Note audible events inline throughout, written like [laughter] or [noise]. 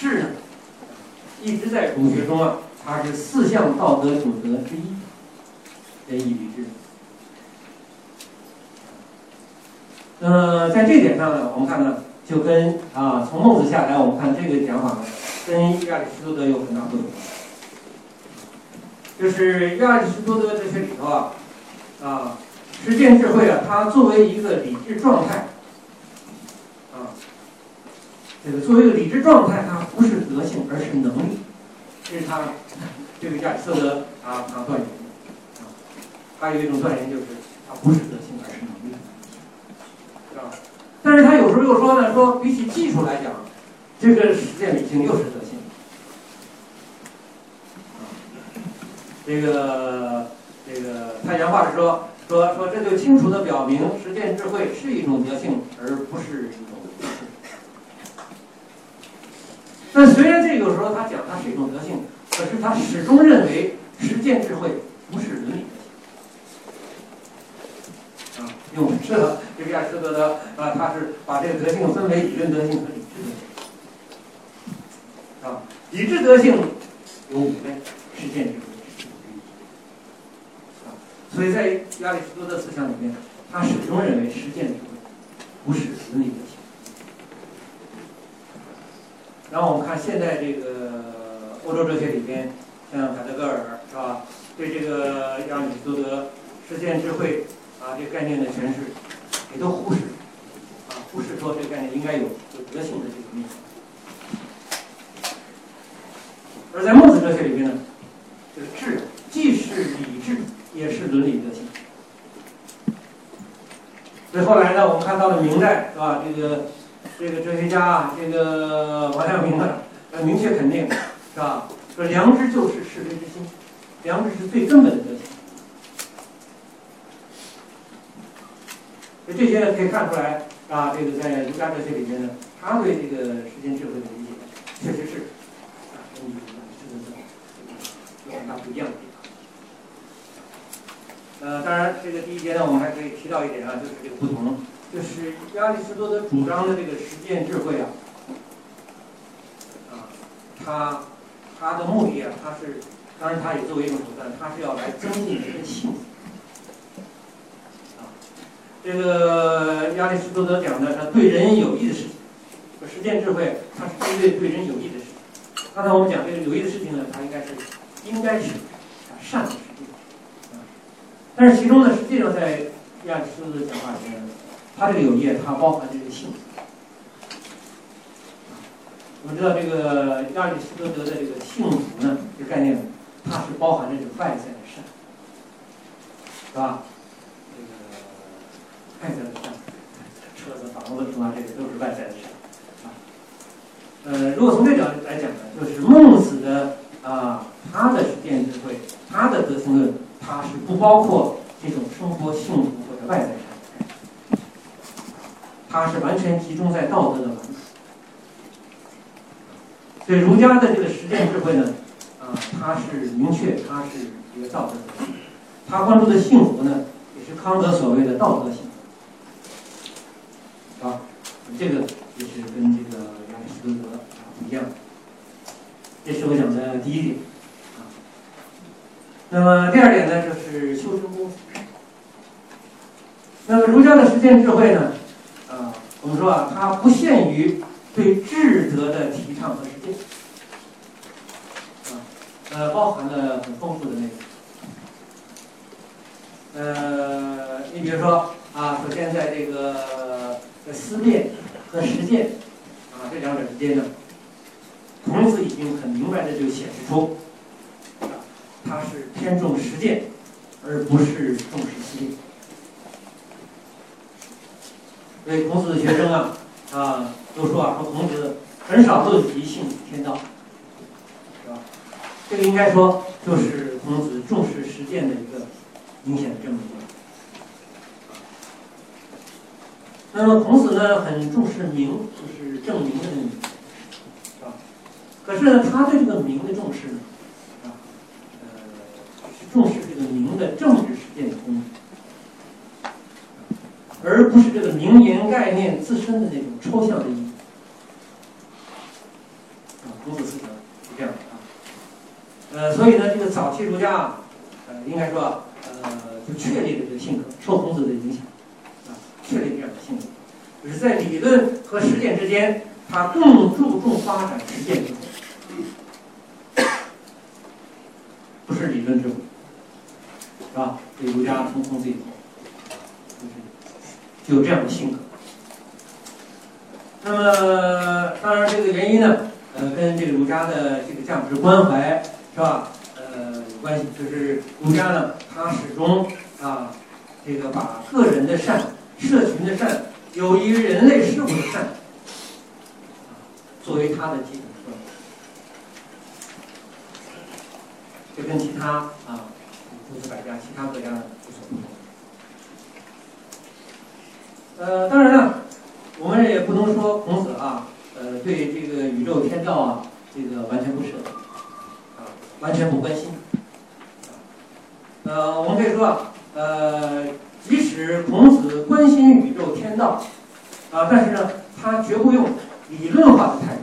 智呢，一直在儒学中啊，它是四项道德准则之一，仁义礼智。那么在这点上呢，我们看呢，就跟啊从孟子下来，我们看这个讲法呢，跟亚里士多德有很大不同。就是亚里士多德哲学里头啊，啊，实践智慧啊，它作为一个理智状态，这个作为一个理智状态，它不是德性，而是能力，这是他这个亚里士多德啊他断言的啊，还有一种断言就是它不是德性，而是能力。但是他有时候又说呢，说比起技术来讲，这个实践理性又是德性啊。这个这个太阳话是说说说，这就清楚的表明，实践智慧是一种德性，而不是一种那。虽然这个时候他讲它是一种德性，可是他始终认为实践智慧不是伦理。啊，因为我们知道这个亚里士多德啊，他是把这个德性分为理论德性和理智德性啊。理智德性有五类，实践智慧是其中之一啊。所以在亚里士多德思想里面，他始终认为实践智慧不是伦理德性。然后我们看现在这个 [laughs] 欧洲哲学里边，像海德格尔是吧？对这个亚里士多德实践智慧。啊，这个概念的诠释也都忽视，啊，忽视说这个概念应该有有德性的这个面。而在孟子哲学里边呢，这个智既是理智，也是伦理德性。所以后来呢，我们看到了明代是吧？这个这个哲学家啊，这个王阳明呢，呃，明确肯定是吧？说良知就是是非之心，良知是最根本的德性。这些呢可以看出来啊，这个在儒家哲学里面呢，他对这个时间智慧的理解，确实是啊，跟你有很大不一样的地方。呃，当然，这个第一节呢，我们还可以提到一点啊，就是这个不同，就是亚里士多德主张的这个实践智慧啊，啊，他他的目的啊，他是，当然他也作为一种手段，他是要来增进人的幸福。这个亚里士多德讲的，他对人有益的事情，实践智慧，它是针对对人有益的事情。刚才我们讲这个有益的事情呢，它应该是应该是善的事情。但是其中呢，实际上在亚里士多德讲话里面，他这个有业，它包含这个幸福。我们知道这个亚里士多德的这个幸福呢，这个概念，它是包含这种外在的善，是吧？这个外在的善，车子、房子什么？这个都是外在的善啊。呃，如果从这角度来讲呢，就是孟子的啊，他的实践智慧，他的德性论，他是不包括这种生活幸福或者外在善，他是完全集中在道德的完处。所以儒家的这个实践智慧呢，啊，它是明确，它是一个道德德性，他关注的幸福呢，也是康德所谓的道德性。啊，这个也是跟这个亚里士多德啊不一样。这是我讲的第一点。那么第二点呢，就是修身功夫。那么儒家的实践智慧呢，我们说啊，它不限于对智德的提倡和实践，啊，呃，包含了很丰富的内容。呃，你比如说啊，首先在这个在。思辨和实践啊，这两者之间呢，孔子已经很明白的就显示出，啊，他是偏重实践，而不是重视思辨。所以孔子的学生啊，啊，都说啊，说孔子很少论及性天道，是吧？这个应该说就是孔子重视实践的一个明显的证明。那么孔子呢，很重视名，就是证明的那个名，是吧？可是呢，他对这个名的重视呢，啊，呃，是重视这个名的政治实践的功能，而不是这个名言概念自身的那种抽象的意义。啊，孔子思想是这样的啊。呃，所以呢，这个早期儒家啊，呃，应该说，呃，就确立了这个性格，受孔子的影响，啊，确立这样的性格，就是在理论和实践之间，他更注重发展实践智慧，不是理论智慧，是吧？这儒家从孔子以后，就是就有这样的性格。那么，当然这个原因呢，呃，跟这个儒家的这个价值关怀是吧？呃，有关系。就是儒家呢，他始终啊，这个把个人的善、社群的善、有益于人类事物的善，作为他的基本特点。这跟其他啊，诸子百家、其他国家的有所不同。呃，当然了。我们也不能说孔子啊，呃，对这个宇宙天道啊，这个完全不舍，啊，完全不关心。呃，我们可以说啊，呃，即使孔子关心宇宙天道，啊，但是呢，他绝不用理论化的态度。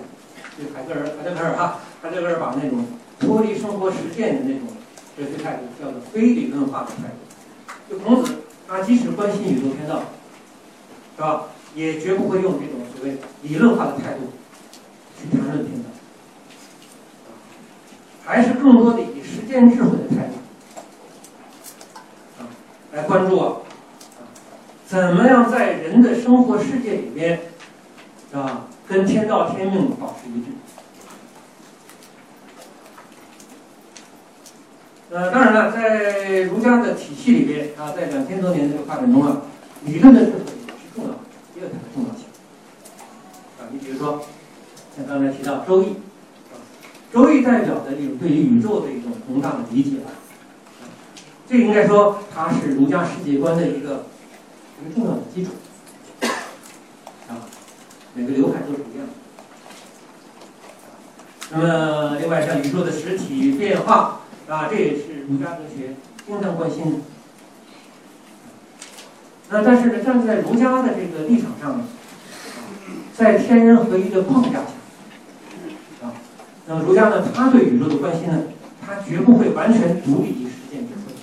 就海格尔，海德格尔哈，海德格尔把那种脱离生活实践的那种哲学态度叫做非理论化的态度。就孔子，他即使关心宇宙天道，是吧？也绝不会用这种所谓理论化的态度去谈论天道，还是更多的以实践智慧的态度啊来关注啊，怎么样在人的生活世界里边啊跟天道天命保持一致？呃，当然了，在儒家的体系里边啊，在两千多年这个发展中啊，理论的智慧也。有它的重要性啊！你比如说，像刚才提到《周易》，《周易》代表的一种对于宇宙的一种宏大的理解吧，这应该说它是儒家世界观的一个一个重要的基础啊。每个流派都是一样的。那么，另外像宇宙的实体变化啊，这也是儒家哲学经常关心的。那但是呢，站在儒家的这个立场上呢，在天人合一的框架下，啊，那么儒家呢，他对宇宙的关心呢，他绝不会完全独立于实践智慧，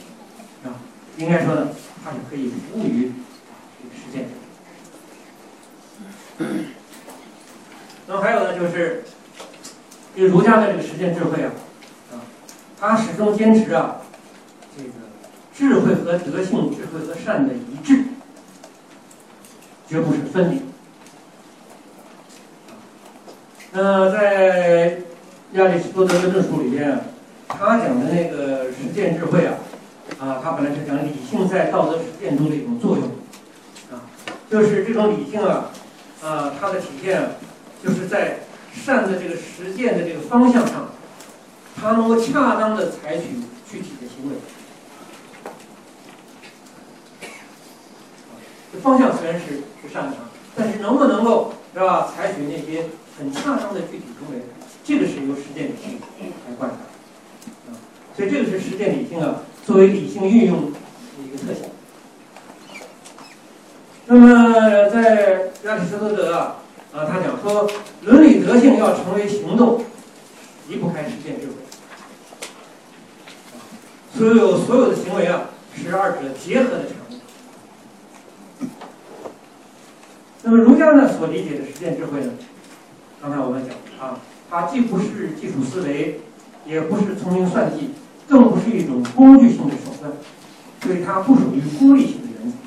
啊，应该说呢，他是可以服务于这个实践那么还有呢，就是这个儒家的这个实践智慧啊，啊，他始终坚持啊，智慧和德性、智慧和善的一致。绝不是分离。那在亚里士多德的论述里边，他讲的那个实践智慧啊，啊，他本来是讲理性在道德实践中的一种作用，啊，就是这种理性啊，啊，它的体现就是在善的这个实践的这个方向上，它能够恰当的采取具体的行为。方向虽然是是善的，但是能不能够是吧？采取那些很恰当的具体行为，这个是由实践理性来观察。所以这个是实践理性啊，作为理性运用的一个特性。那么在亚里士多德啊，啊，他讲说，伦理德性要成为行动，离不开实践智慧。所有所有的行为啊，是二者结合的产物。那么儒家呢所理解的实践智慧呢，刚才我们讲啊，它既不是技术思维，也不是聪明算计，更不是一种工具性的手段，所以它不属于功利性的原则。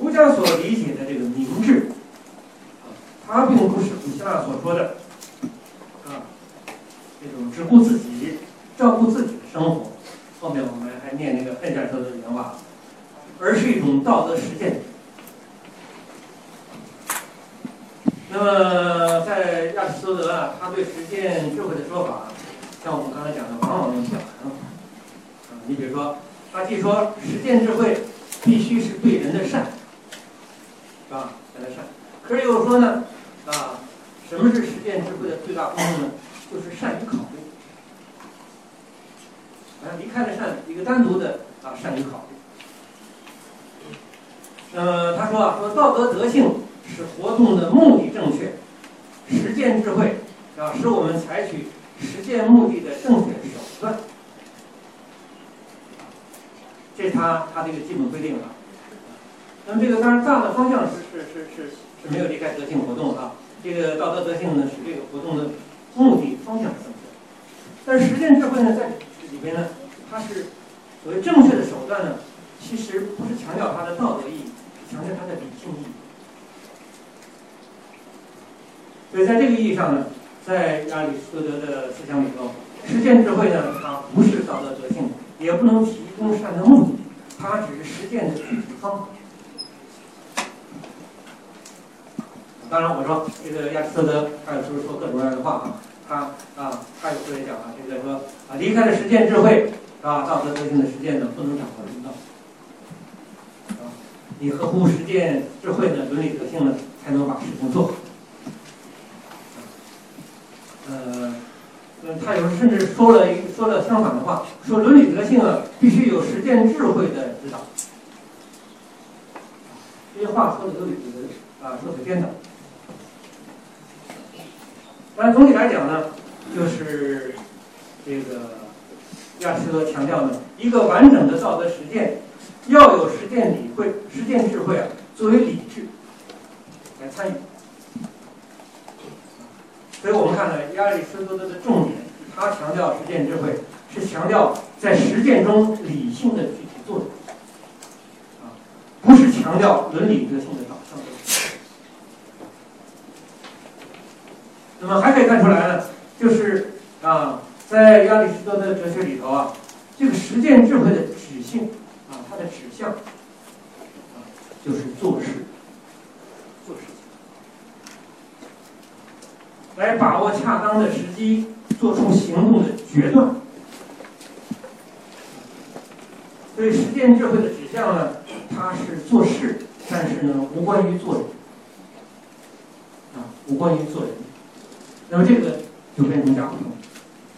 儒家所理解的这个明智，啊，它并不是古希腊所说的啊，这种只顾自己、照顾自己的生活。后面我们还念那个恨家说的原话，而是一种道德实践。那么，在亚里士多德啊，他对实践智慧的说法，像我们刚才讲的，往往用表达法。啊，你比如说，他既说实践智慧必须是对人的善，是吧？人的善，可是又说呢，啊，什么是实践智慧的最大功能呢？就是善于考虑。啊，离开了善，一个单独的啊，善于考虑。那么他说啊，说道德德性。使活动的目的正确，实践智慧啊，使我们采取实践目的的正确手段。这是他他这个基本规定啊。那么这个当然大的方向是是是是是没有离开德性活动啊。这个道德德性呢，使这个活动的目的方向是正确。但是实践智慧呢，在里边呢，它是所谓正确的手段呢，其实不是强调它的道德意义，强调它的理性意义。所以在这个意义上呢，在亚里士多德的思想里头，实践智慧呢，它不是道德德性，也不能提供善的目的，它只是实践的具体方法。当然，我说这个亚里士多德，他有时候说各种各样的话啊，他啊，他有时候也讲啊，这个说啊，离开了实践智慧啊，道德德性的实践呢，不能掌握人道，你合乎实践智慧的伦理德性呢，才能把事情做好。呃，嗯，他有时甚至说了一说了相反的话，说伦理德性啊，必须有实践智慧的指导。这些话说的都有的啊，说的颠倒。但总体来讲呢，就是这个亚里士多德强调呢，一个完整的道德实践要有实践理会、实践智慧啊作为理智来参与。所以我们看呢，亚里士多德的重点，他强调实践智慧，是强调在实践中理性的具体作用，啊，不是强调伦理德性的导向。那么还可以看出来呢，就是啊，在亚里士多德哲学里头啊，这个实践智慧的指性啊，它的指向啊，就是做事，做事情，来把握恰当的时机，做出行动的决断。所以实践智慧的指向呢，它是做事，但是呢，无关于做人，啊，无关于做人。那么这个就跟儒家不同，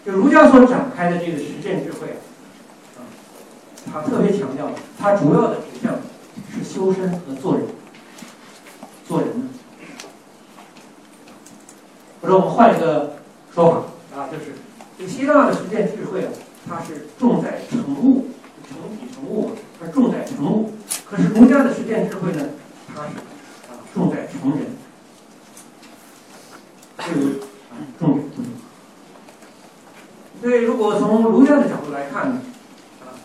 就儒家所展开的这个实践智慧啊，啊，他特别强调，他主要的指向是修身和做人，做人呢，或者我们换一个说法。啊，就是这希腊的实践智慧啊，它是重在成物，成体成物，它重在成物，可是儒家的实践智慧呢，它是啊重在成人，这个。重点。所以，如果从儒家的角度来看呢，啊，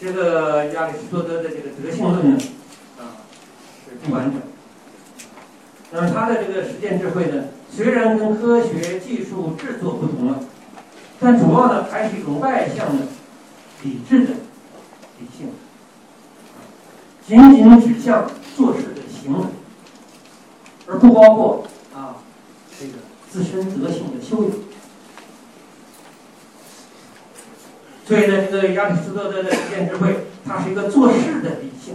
这个亚里士多德的这个德性论呢，啊，是不完整。那么他的这个实践智慧呢，虽然跟科学技术制作不同了，但主要呢还是一种外向的、理智的理性，仅仅指向做事的行为，而不包括啊这个。自身德性的修养，所以呢，这个亚里士多德的实践智慧，它是一个做事的理性。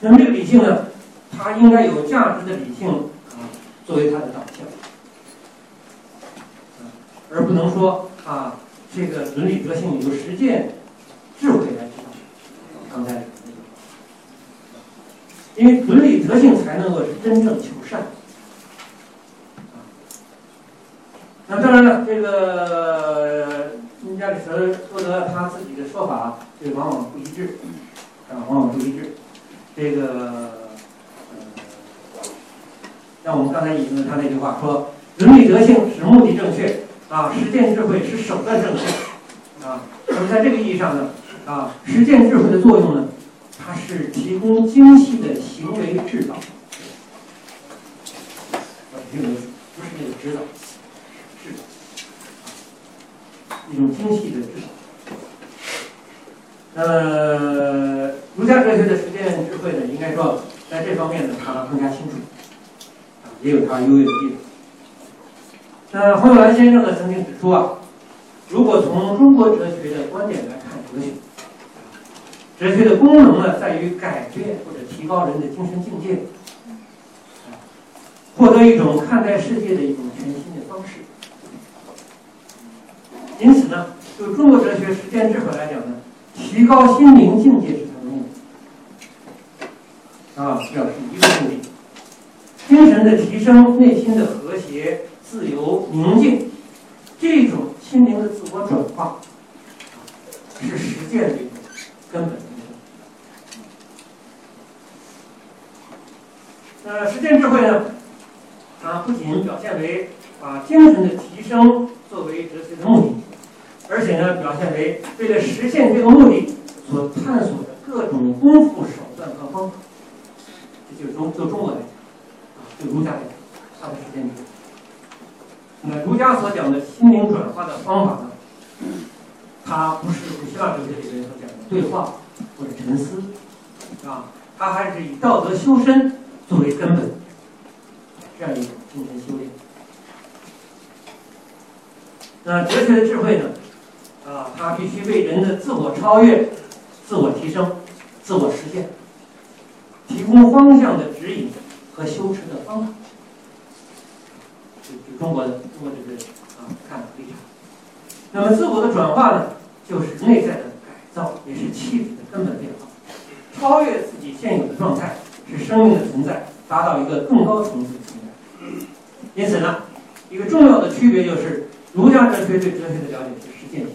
那么这个理性呢，他应该有价值的理性啊，作为他的导向，而不能说啊，这个伦理德性由实践智慧来指导。刚才因为伦理德性才能够是真正求善。那当然了，这个亚里士多德他自己的说法，这往往不一致，啊，往往不一致。这个，像我们刚才引用他那句话说：“伦理德性是目的正确，啊，实践智慧是手段正确。”啊，那么在这个意义上呢，啊，实践智慧的作用呢，它是提供精细的行为指导，啊，这个不是那个指导。是一种精细的指导。那么，儒家哲学的实践智慧呢，应该说在这方面呢，它更加清楚，也有它优越的地方。那黄友兰先生呢，曾经指出啊，如果从中国哲学的观点来看哲学，哲学的功能呢，在于改变或者提高人的精神境界，获得一种看待世界的一种全新的方式。因此呢，就中国哲学实践智慧来讲呢，提高心灵境界是它的目的，啊，表示一个目的。精神的提升、内心的和谐、自由、宁静，这种心灵的自我转化，是实践的一种根本因素。呃，实践智慧呢，它不仅表现为把精神的提升作为哲学的目的，而且呢，表现为为了实现这个目的所探索的各种功夫手段和方法。这就是中就中国来就儒家来讲，它的实践智慧。那儒家所讲的心灵转化的方法呢，它不是古希腊哲学里面所讲的对话或者沉思，啊，它还是以道德修身作为根本，这样一种精神修炼。那哲学的智慧呢，啊，它必须为人的自我超越、自我提升、自我实现提供方向的指引和修持的方法。就就中国的中国这个啊看法立场。那么自我的转化呢，就是内在的改造，也是气质的根本变化。超越自己现有的状态，使生命的存在达到一个更高层次的存在。因此呢，一个重要的区别就是，儒家哲学对哲学的了解是实践性，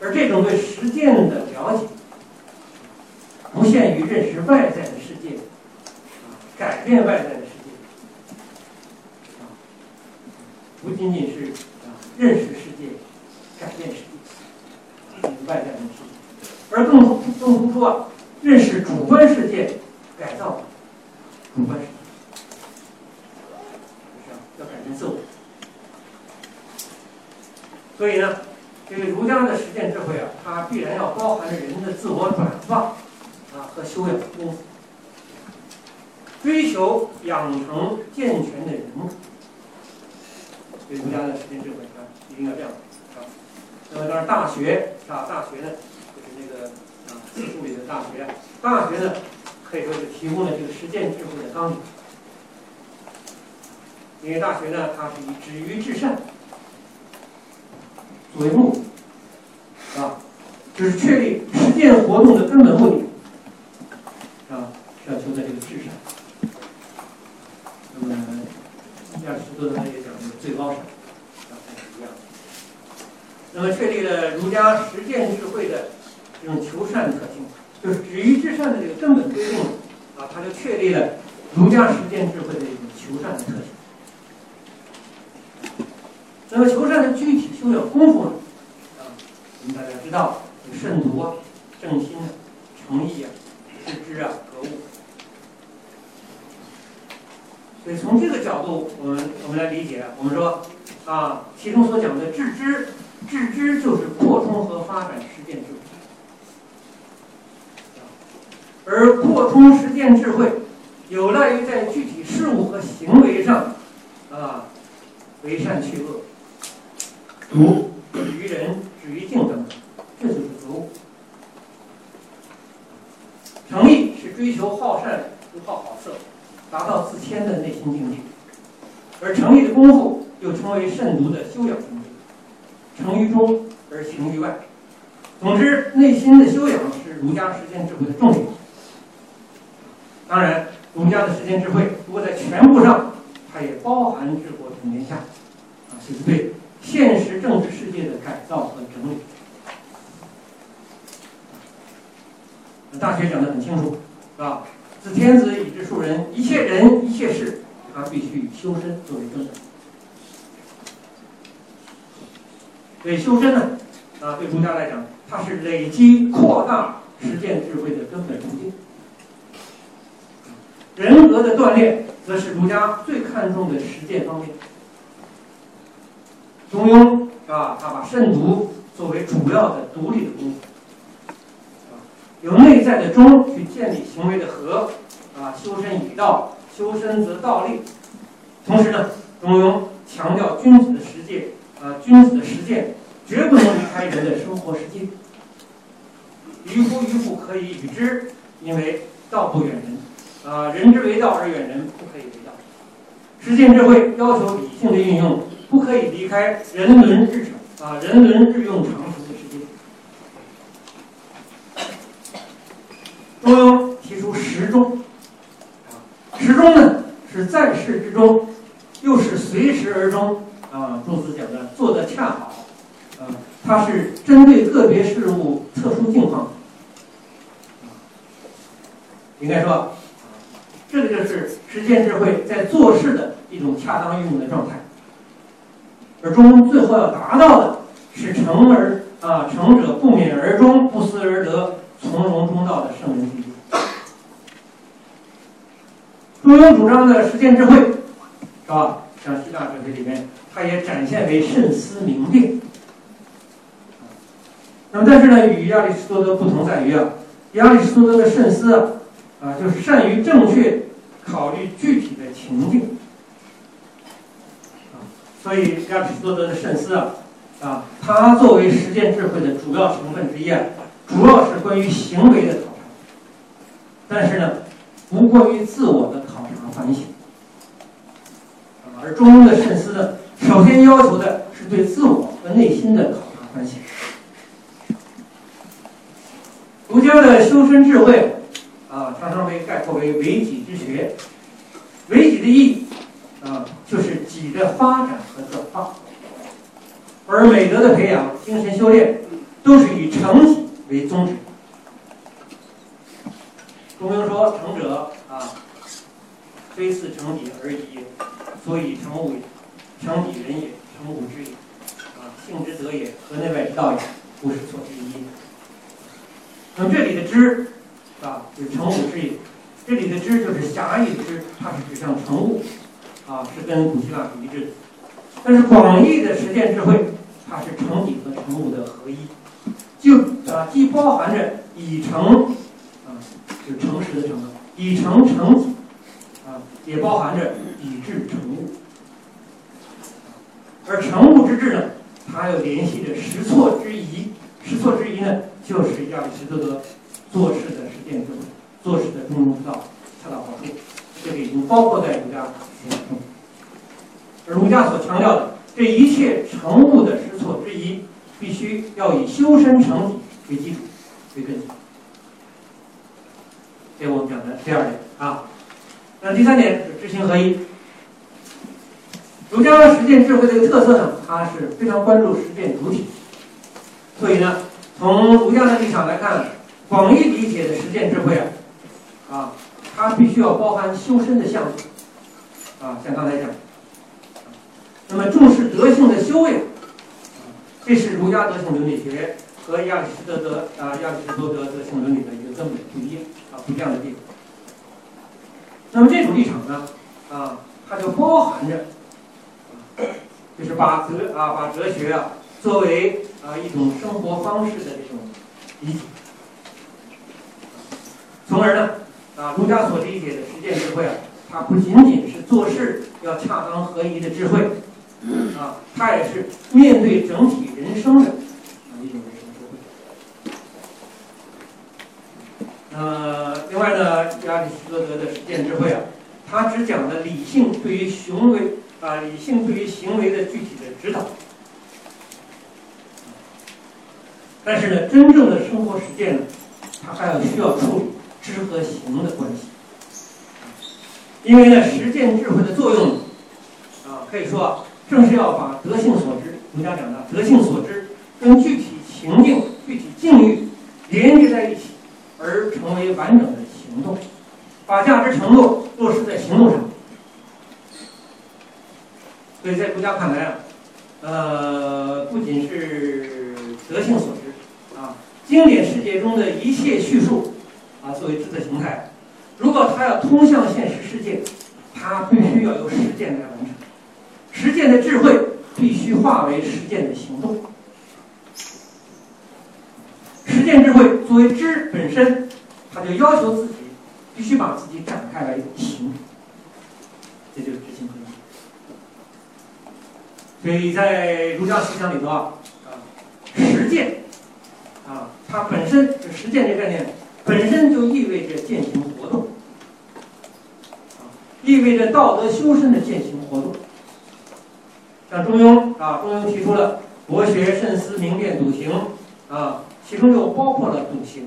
而这种对实践的了解，不限于认识外在的，改变外在的世界。不仅仅是啊认识世界、改变世界，外在的世界，而更更突出啊认识主观世界、改造主观世界，要改变自我。所以呢，这个儒家的实践智慧啊，它必然要包含着人的自我转化啊和修养功夫，追求养成健全的人。对儒家的实践智慧啊，一定要这样啊。那么当然，大学啊，大学呢，就是那个啊，字数里的大学，大学呢，可以说是提供了这个实践智慧的纲领。因为大学呢，它是以止于至善作为目的，啊，就是确立实践活动的根本目的，啊，是要求在这个至善。那么，亚里士多德也讲这个最高善，啊，还是一样的。那么，确立了儒家实践智慧的这种求善的特性，就是止于至善的这个根本规定，啊，它就确立了儒家实践智慧的一种求善的特性。那么，求善的具体修养功夫呢？啊，我们大家知道，有慎独啊、正心啊、诚意啊、致知啊、格物。所以从这个角度，我们我们来理解，我们说啊，其中所讲的致知，致知就是扩充和发展实践智慧，而扩充实践智慧，有赖于在具体事物和行为上啊，为善去恶，如止于仁、止于敬等，这就是格物。诚意是追求好善不好好色。达到自谦的内心境界，而诚意的功夫又称为慎独的修养功夫境界，诚于中而行于外。总之，内心的修养是儒家实践智慧的重点。当然，儒家的实践智慧，如果在全部上，它也包含治国平天下，啊，就是对现实政治世界的改造和整理。大学讲的很清楚，是吧？自天子以至庶人，一切人一切事，他必须以修身作为根本。所以修身呢，啊，对儒家来讲，它是累积扩大实践智慧的根本途径。人格的锻炼，则是儒家最看重的实践方面。中庸啊，他把慎独作为主要的独立的功夫。由内在的中去建立行为的和，啊，修身以道，修身则道立。同时呢，中庸强调君子的实践，啊，君子的实践绝不能离开人的生活实践。渔夫渔妇可以与之，因为道不远人，啊，人之为道而远人，不可以为道。实践智慧要求理性的运用，不可以离开人伦日常，啊，人伦日用常识的世界。中庸提出时中，啊，时中呢是在世之中，又是随时而终啊。朱子讲的做的恰好，啊，它是针对个别事物特殊境况，应该说，这个就是实践智慧在做事的一种恰当运用的状态。而中最后要达到的是成而啊成者不勉而终，不思而得，从容中道的圣人境界。中庸主张的实践智慧，是吧？像希腊哲学里面，它也展现为慎思明辨。那么，但是呢，与亚里士多德不同在于啊，亚里士多德的慎思啊，啊，就是善于正确考虑具体的情境。啊，所以亚里士多德的慎思啊，啊，它作为实践智慧的主要成分之一啊，主要是关于行为的考察。但是呢，不过于自我的考察。反省，而中庸的慎思呢，首先要求的是对自我和内心的考察反省。儒家的修身智慧啊，常常被概括为为己之学。为己的意义啊，就是己的发展和转化。而美德的培养、精神修炼，都是以成己为宗旨。中庸说：“成者啊。”非似成己而已，所以成物也。成己人也，成物之也。啊，性之德也，和内外之道也，不是错之一。那么这里的知，啊，就是成物之也。这里的知就是狭义的知，它是指向成物，啊，是跟古希腊是一致的。但是广义的实践智慧，它是成己和成物的合一，就啊，既包含着以成，啊，是诚实的诚，以成成己。也包含着以智成物，而成物之智呢，它又联系着实错之疑。实错之疑呢，就是亚里士多德做事的实践智慧，做事的中庸之道，恰到好处。这个已经包括在儒家思想中。而儒家所强调的这一切成物的实错之疑，必须要以修身成己为基础为根基。这我们讲的第二点啊。那第三点是知行合一。儒家实践智慧的一个特色呢，它是非常关注实践主体。所以呢，从儒家的立场来看，广义理解的实践智慧啊，啊，它必须要包含修身的项目。啊，像刚才讲，那么重视德性的修养，这是儒家德性伦理学和亚里士多德啊亚里士多德德性伦理的一个根本不一啊不一样的地方。那么这种立场呢，啊，它就包含着，就是把哲啊，把哲学啊作为啊一种生活方式的这种理解，从而呢，啊，儒家所理解的实践智慧啊，它不仅仅是做事要恰当合一的智慧，啊，它也是面对整体人生的。呃，另外呢，亚里士多德的实践智慧啊，他只讲了理性对于行为啊，理性对于行为的具体的指导。但是呢，真正的生活实践呢，它还要需要处理知和行的关系。因为呢，实践智慧的作用啊，可以说啊，正是要把德性所知，儒家讲的德性所知，跟具体情境、具体境遇连接在一起。而成为完整的行动，把价值承诺落实在行动上。所以在儒家看来啊，呃，不仅是德性所致啊，经典世界中的一切叙述啊，作为知识形态，如果它要通向现实世界，它必须要由实践来完成。实践的智慧必须化为实践的行动。实见智慧作为知本身，他就要求自己必须把自己展开来行，这就是知行合一。所以在儒家思想里头啊，啊，实践啊，它本身就实践这概念本身就意味着践行活动，啊，意味着道德修身的践行活动。像中庸啊，中庸提出了博学、慎思、明辨、笃行啊。其中又包括了笃行，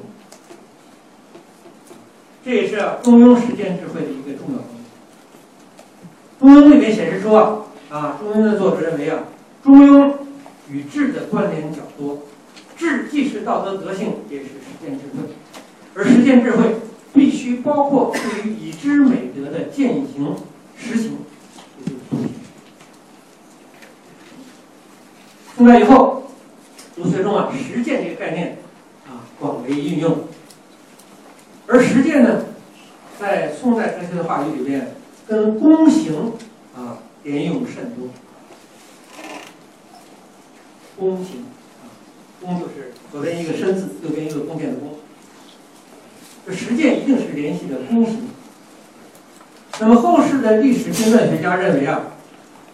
这也是中庸实践智慧的一个重要方面。中庸》里面显示出啊，啊，中庸的作者认为啊，中庸与智的关联较多，智既是道德德性，也是实践智慧，而实践智慧必须包括对于已知美德的践行实行，出来。以后，儒学中啊，实践这个概念啊广为运用，而实践呢，在宋代哲学的话语里边，跟躬行啊连用甚多。躬行啊，躬就是左边一个身字，右边一个弓箭的弓。这实践一定是联系着躬行。那么后世的历史经论学家认为啊，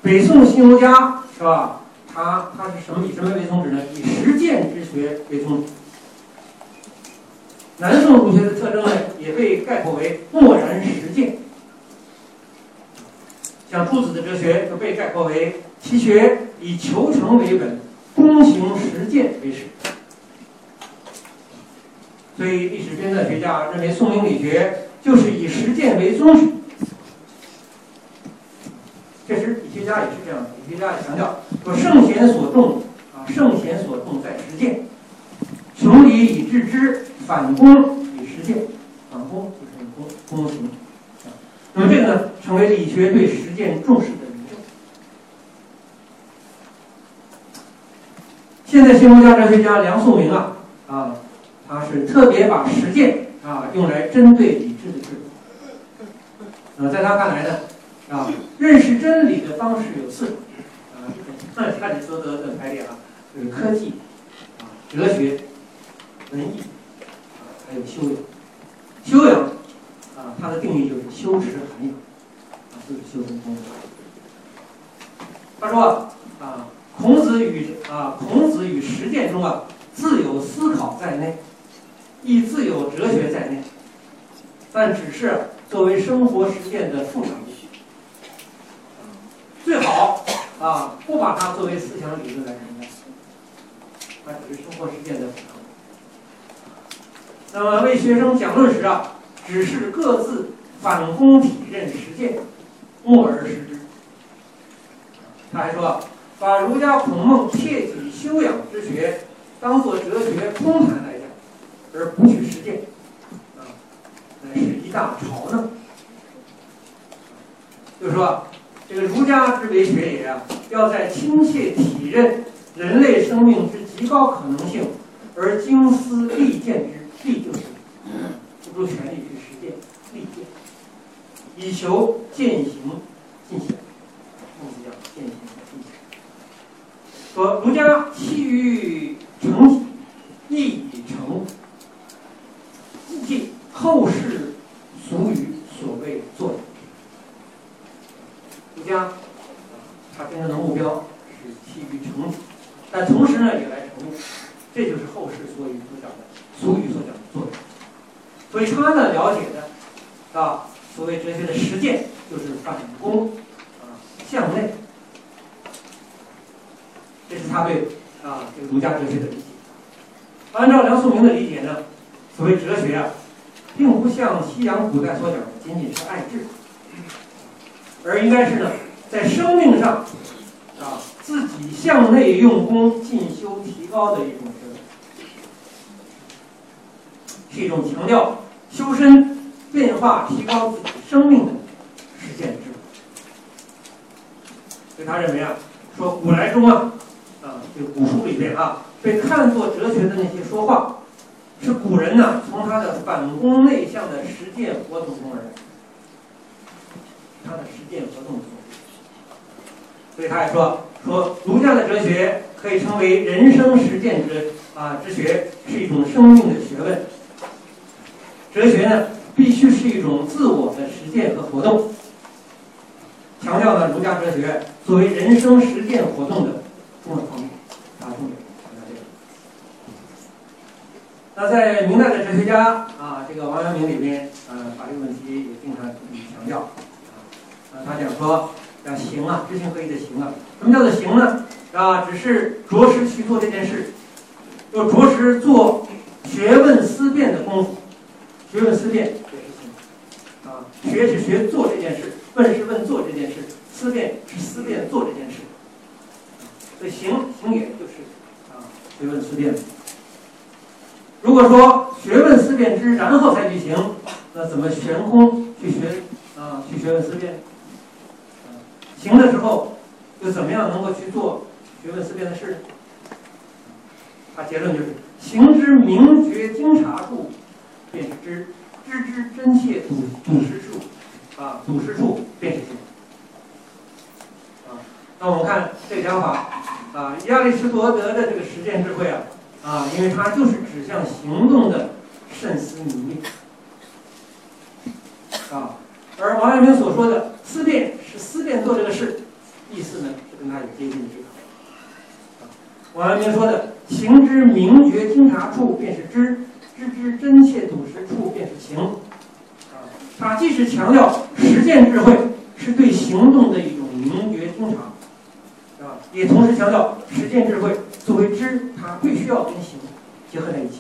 北宋新儒家是吧？他他是什么以什么为宗旨呢？以实践之学为宗旨。南宋儒学的特征呢，也被概括为默然实践。像朱子的哲学就被概括为其学以求成为本。躬行实践为始，所以历史编纂学家认为宋明理学就是以实践为宗旨。确实，理学家也是这样的。理学家也强调说：“圣贤所重啊，圣贤所重在实践。穷理以致知，反躬以实践。反躬就是躬躬行。那么这个呢，成为理学对实践重视的。”现在新儒家哲学家梁漱溟啊啊，他是特别把实践啊用来针对理智的智慧。呃，在他看来呢，啊，认识真理的方式有四种，啊，按亚里士多德的排列啊，就是科技啊、哲学、文艺啊，还有修养。修养啊，它的定义就是修持涵养啊，就是修身功夫。他说啊。孔子与啊，孔子与实践中啊，自有思考在内，亦自有哲学在内，但只是作为生活实践的副产物。最好啊，不把它作为思想理论来承担，它只是生活实践的副产物。那么为学生讲论时啊，只是各自反躬体认实践，默而识之。他还说。把儒家孔孟切己修养之学当做哲学空谈来讲，而不去实践，啊，乃是一大嘲弄。就是说，这个儒家之为学也啊，要在亲切体认人类生命之极高可能性，而精思力荐之，力就是付出全力去实践，力荐，以求践行进行。说儒家期于成己，亦以成即后世俗语所谓做。儒家他真正的目标是期于成己，但同时呢也来成物，这就是后世所语所讲的俗语所讲的做。所以他呢了解的啊，所谓哲学的实践就是反躬啊向内。这是他对啊这个儒家哲学的理解。按照梁漱溟的理解呢，所谓哲学啊，并不像西洋古代所讲的仅仅是爱智，而应该是呢，在生命上啊自己向内用功进修提高的一种学问，是一种强调修身变化提高自己生命的实践智慧。所以他认为啊，说古来中啊。啊，这个古书里面啊，被看作哲学的那些说话，是古人呢从他的反攻内向的实践活动中而来，他的实践活动中，所以他也说说儒家的哲学可以称为人生实践之啊之学，是一种生命的学问。哲学呢，必须是一种自我的实践和活动，强调了儒家哲学作为人生实践活动的。重要方面，啊，重点。那在明代的哲学家啊，这个王阳明里面，呃，把这个问题也经常强调，啊，他讲说，啊，行啊，知行合一的行啊。什么叫做行呢？啊，只是着实去做这件事，要着实做学问思辨的功夫。学问思辨也是行啊，学是学做这件事，问是问做这件事，思辨是思辨做这件事。所以行行也就是啊，学问思辨。如果说学问思辨之，然后才去行，那怎么悬空去学啊？去学问思辨？行的时候又怎么样能够去做学问思辨的事呢？他结论就是：行之明觉精察处，便是知；知之真切笃笃实处，啊，笃实处便是行。啊，那我们看这个讲法啊，亚里士多德的这个实践智慧啊，啊，因为它就是指向行动的慎思明辨。啊，而王阳明所说的思辨。是思辨做这个事，意思呢是跟他有接近的地方。王阳明说的“行之明觉精察处，便是知；知之真切笃实处，便是行。”啊，他既是强调实践智慧是对行动的一种明觉精察，啊，也同时强调实践智慧作为知，它必须要跟行结合在一起。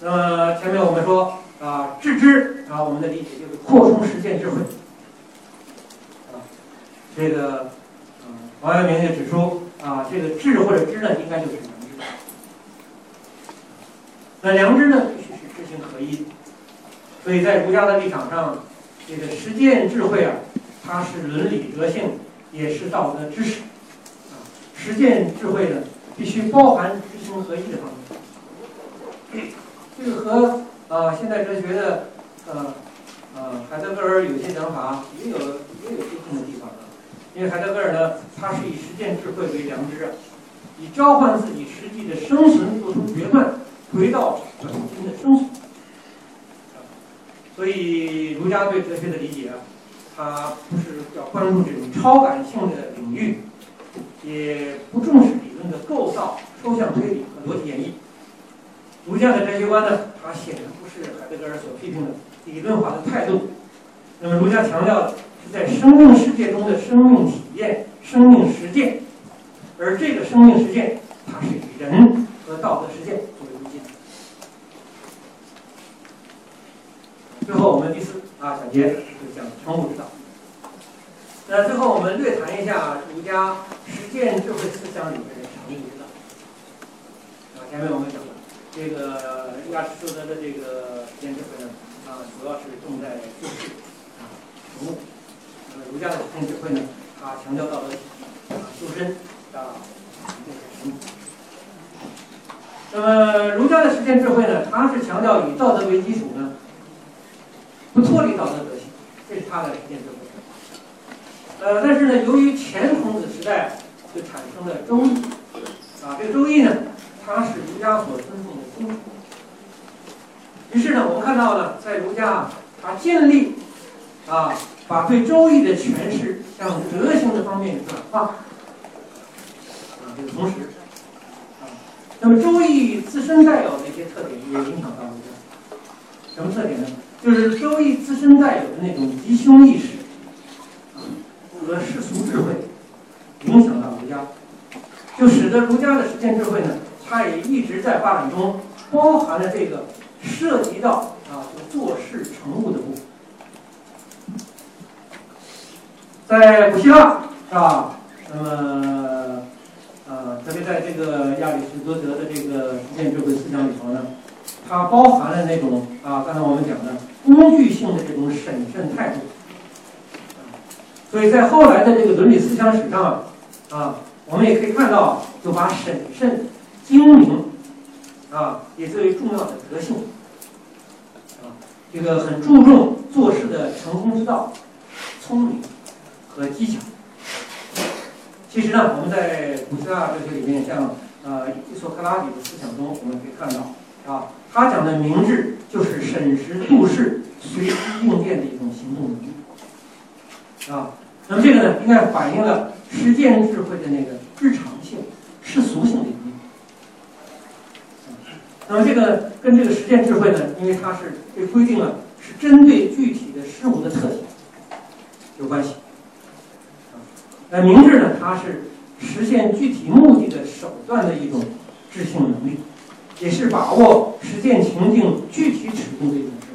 那么前面我们说。啊，致知啊，我们的理解就是扩充实践智慧。啊，这个，嗯，王阳明就指出啊，这个智或者知呢，应该就是良知。那良知呢，必须是知行合一。所以在儒家的立场上，这个实践智慧啊，它是伦理德性，也是道德知识。啊，实践智慧呢，必须包含知行合一的方面。这个和。啊，现代哲学的，呃，呃，海德格尔有些讲法也有也有不同的地方啊。因为海德格尔呢，他是以实践智慧为良知啊，以召唤自己实际的生存做出决断，回到本心的生存。所以儒家对哲学的理解啊，他不是要关注这种超感性的领域，也不重视理论的构造、抽象推理和逻辑演绎。儒家的哲学观呢，它显然不是海德格尔所批评的理论化的态度。那么，儒家强调的是在生命世界中的生命体验、生命实践，而这个生命实践，它是以人和道德实践作为中心。最后，我们第四啊小结就讲成物之道。那最后，我们略谈一下儒家实践智慧思想里面的成物之道。啊，前面我们讲。这个亚里士多德的这个实践智慧呢，啊，主要是重在注释啊，成物。那么儒家的实践智慧呢，它强调道德啊，修身啊，那么儒家的实践智慧呢，它是强调以道德为基础呢，不脱离道德德性，这是它的实践智慧。呃，但是呢，由于前孔子时代就产生了周易啊，这个周易呢。它是儒家所尊重的经书。于是呢，我们看到了，在儒家啊，他建立啊，把对《周易》的诠释向德行的方面转化啊，这个同时啊，那么《周易》自身带有的一些特点也影响到儒家。什么特点呢？就是《周易》自身带有的那种吉凶意识啊和世俗智慧，影响到儒家，就使得儒家的实践智慧呢。它也一直在发展中，包含了这个涉及到啊做事成物的部分。在古希腊是吧？那么呃，特别在这个亚里士多德的这个实践智慧思想里头呢，它包含了那种啊，刚才我们讲的工具性的这种审慎态度。所以在后来的这个伦理思想史上啊啊，我们也可以看到，就把审慎。精明啊，也最为重要的德性啊，这个很注重做事的成功之道、聪明和技巧。其实呢，我们在古希腊哲学里面，像呃伊索克拉底的思想中，我们可以看到啊，他讲的明智就是审时度势、随机应变的一种行动能力啊。那么这个呢，应该反映了实践智慧的那个日常性、世俗性的一面。那么这个跟这个实践智慧呢，因为它是被规定了是针对具体的事物的特性有关系。那明智呢，它是实现具体目的的手段的一种智性能力，也是把握实践情境具体尺度的一种智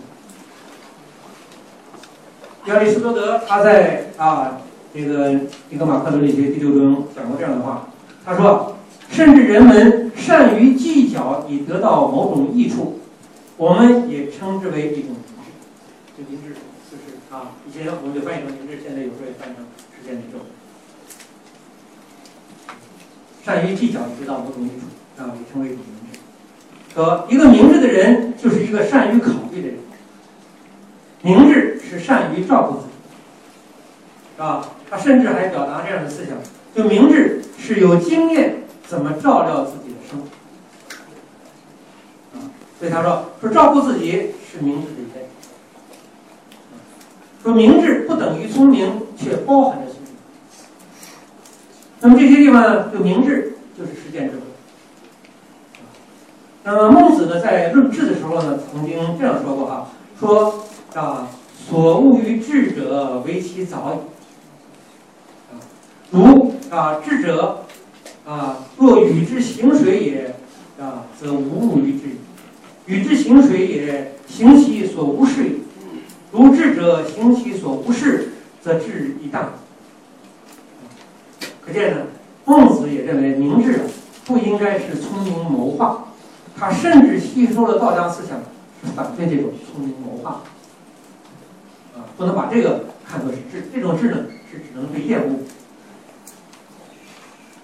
慧。亚里士多德他在啊这个《一个马克伦理学》第六中讲过这样的话，他说：“甚至人们善于计较以得到某种益处，我们也称之为一种明智。这明智就是啊，以前我们就翻译成明智，现在有时候也翻译成实践之智。善于计较以得到某种益处，啊，也称为一种明智。说一个明智的人就是一个善于考虑的人。明智是善于照顾自己，是吧？他甚至还表达这样的思想：就明智是有经验怎么照料自己的生活。啊，所以他说说照顾自己是明智的一类。说明智不等于聪明，却包含着聪明。那么这些地方呢，就明智就是实践智慧。那么孟子呢，在论智的时候呢，曾经这样说过哈，说。啊，所恶于智者，为其早矣。啊，如啊，智者啊，若与之行水也，啊，则无物于之矣；与之行水也，行其所无事也。如智者行其所无事，则智亦大。可见呢，孟子也认为明智不应该是聪明谋划，他甚至吸收了道家思想，反对这种聪明谋划。啊不能把这个看作是智，这种智呢是只能被厌恶。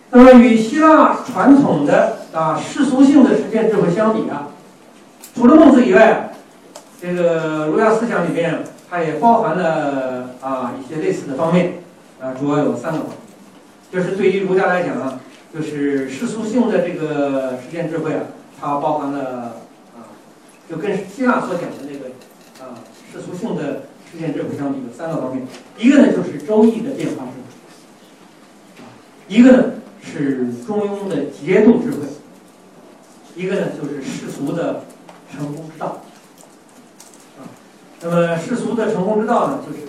那么与希腊传统的啊世俗性的实践智慧相比啊，除了孟子以外，这个儒家思想里面它也包含了啊一些类似的方面啊，主要有三个方面，就是对于儒家来讲啊，就是世俗性的这个实践智慧啊，它包含了啊，就跟希腊所讲的那个啊世俗性的。实践智慧相比有三个方面，一个呢就是周易的变化智慧，一个呢是中庸的节度智慧，一个呢就是世俗的成功之道。啊，那么世俗的成功之道呢，就是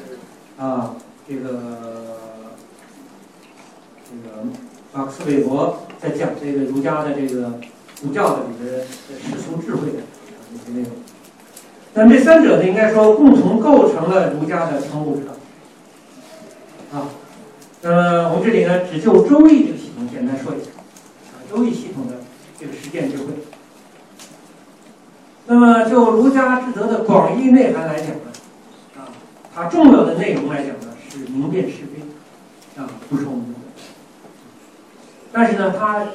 啊这个这个马克思韦伯在讲这个儒家的这个儒教的里边世俗智慧的一些内容。那这三者呢，应该说共同构成了儒家的成功之道。啊，那么我们这里呢，只就《周易》这个系统简单说一下，啊，《周易》系统的这个实践智慧。那么就儒家智德的广义内涵来讲呢，啊，它重要的内容来讲呢，是明辨是非，啊，不是我们但是呢，它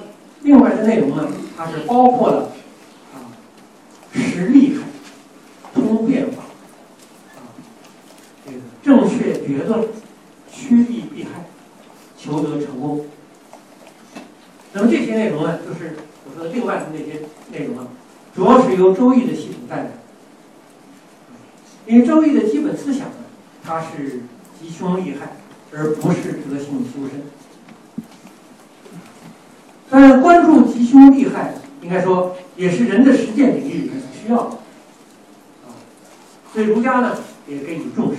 另外的内容呢，它是包括了啊，实利害。通变化，啊，这个正确决断，趋利避害，求得成功。那么这些内容呢，就是我说的另外的那些内容啊，主要是由《周易》的系统带来。因为《周易》的基本思想呢，它是吉凶利害，而不是德性修身。但是关注吉凶利害，应该说也是人的实践领域里面所需要的。所以儒家呢也给予重视。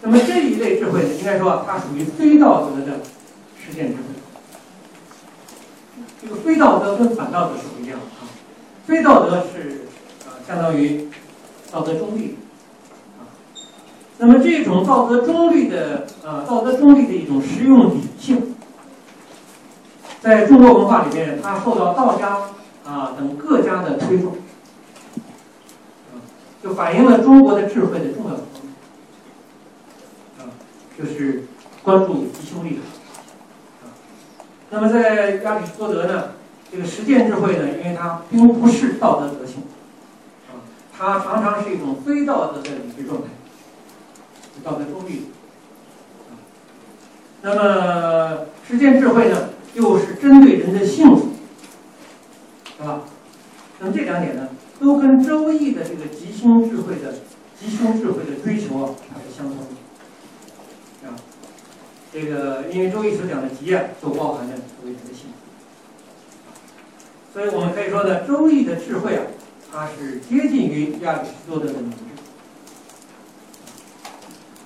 那么这一类智慧呢，应该说它属于非道德的实践智慧。这个非道德跟反道德是不一样的啊。非道德是啊，相当于道德中立啊。那么这种道德中立的啊，道德中立的一种实用理性，在中国文化里面，它受到道家啊等各家的推崇。就反映了中国的智慧的重要方面，啊，就是关注吉凶利害，啊，那么在亚里士多德呢，这个实践智慧呢，因为它并不是道德德性，啊，它常常是一种非道德的理智状态，道德中立，啊，那么实践智慧呢，又是针对人的幸福，是吧？那么这两点呢？都跟《周易》的这个吉凶智慧的吉凶智慧的追求啊，它是相通的啊。这个因为《周易》所讲的吉啊，都包含着所谓人的幸福，所以我们可以说呢，《周易》的智慧啊，它是接近于亚里士多德的明智。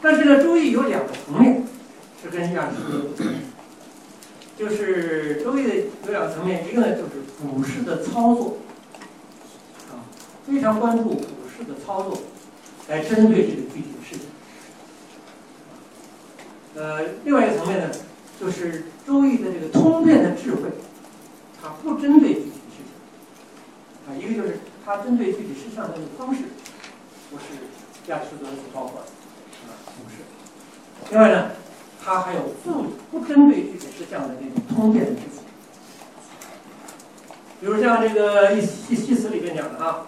但是呢，《周易》有两个层面是跟亚里士多德，就是《周易》的有两个层面，一个呢就是股市的操作。非常关注股市的操作，来针对这个具体的事情。呃，另外一个层面呢，就是周易的这个通变的智慧，它不针对具体，啊，一个就是它针对具体事项的那个方式，不是亚里士多德所包括的，啊，不是。另外呢，它还有不不针对具体事项的这种通变的句子，比如像这个《易易系辞》里边讲的啊，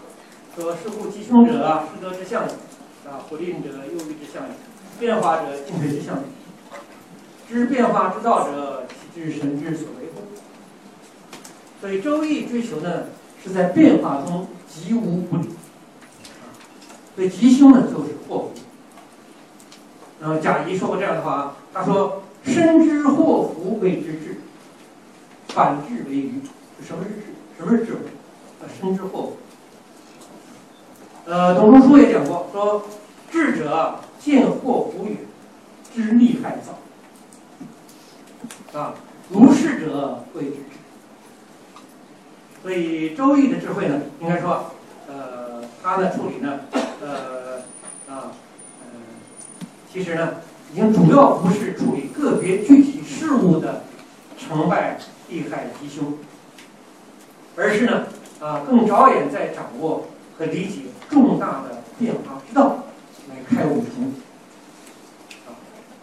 说“事故吉凶者，失德之象也；啊，不吝者，忧虑之象也；变化者，进退之象也。知变化之道者，其知神之所为乎？”所以《周易》追求呢，是在变化中吉无不利。所以吉凶呢，就是祸福。然后贾谊说过这样的话，他说：“深知祸福谓之智，反智为愚。”什么是智？什么是智慧？呃，深知祸福。呃，董仲舒也讲过，说：“智者见祸福远，知利害早。”啊，如是者谓之智。所以《周易》的智慧呢，应该说，呃，它的处理呢，呃，啊，呃，其实呢，已经主要不是处理个别具体事物的成败、利害、吉凶，而是呢，啊，更着眼在掌握和理解重大的变化之道，来开悟成悟。啊，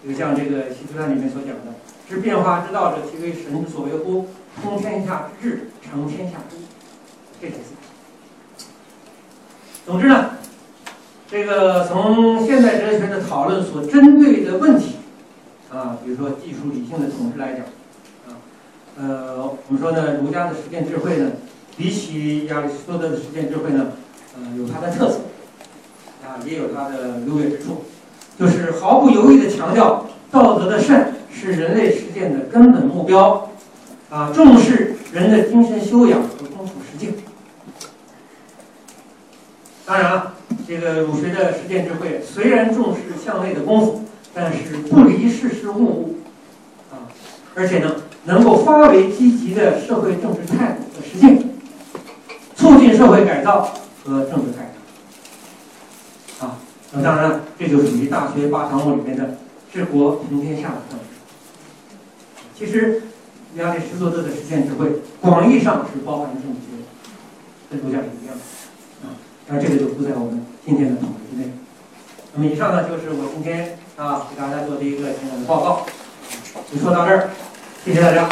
就像这个《西游记》里面所讲的。知变化之道者，其为神所为乎？通天下之治，成天下之义。这些字。总之呢，这个从现代哲学的讨论所针对的问题，啊，比如说技术理性的统治来讲，啊，呃，我们说呢，儒家的实践智慧呢，比起亚里士多德的实践智慧呢，呃，有它的特色，啊，也有它的优越之处，就是毫不犹豫的强调道德的善。是人类实践的根本目标，啊，重视人的精神修养和功夫实践。当然了，这个儒学的实践智慧虽然重视向内的功夫，但是不离世事物物，啊，而且呢，能够发为积极的社会政治态度和实践，促进社会改造和政治改革。那当然，这就属于《大学八堂目》里面的治国平天下的政治。其实，亚里士多德的实践智慧，广义上是包含政治学，跟儒家是一样的啊。那这个就不在我们今天的讨论之内。那么以上呢，就是我今天啊给大家做的一个简短的报告。就说到这儿，谢谢大家。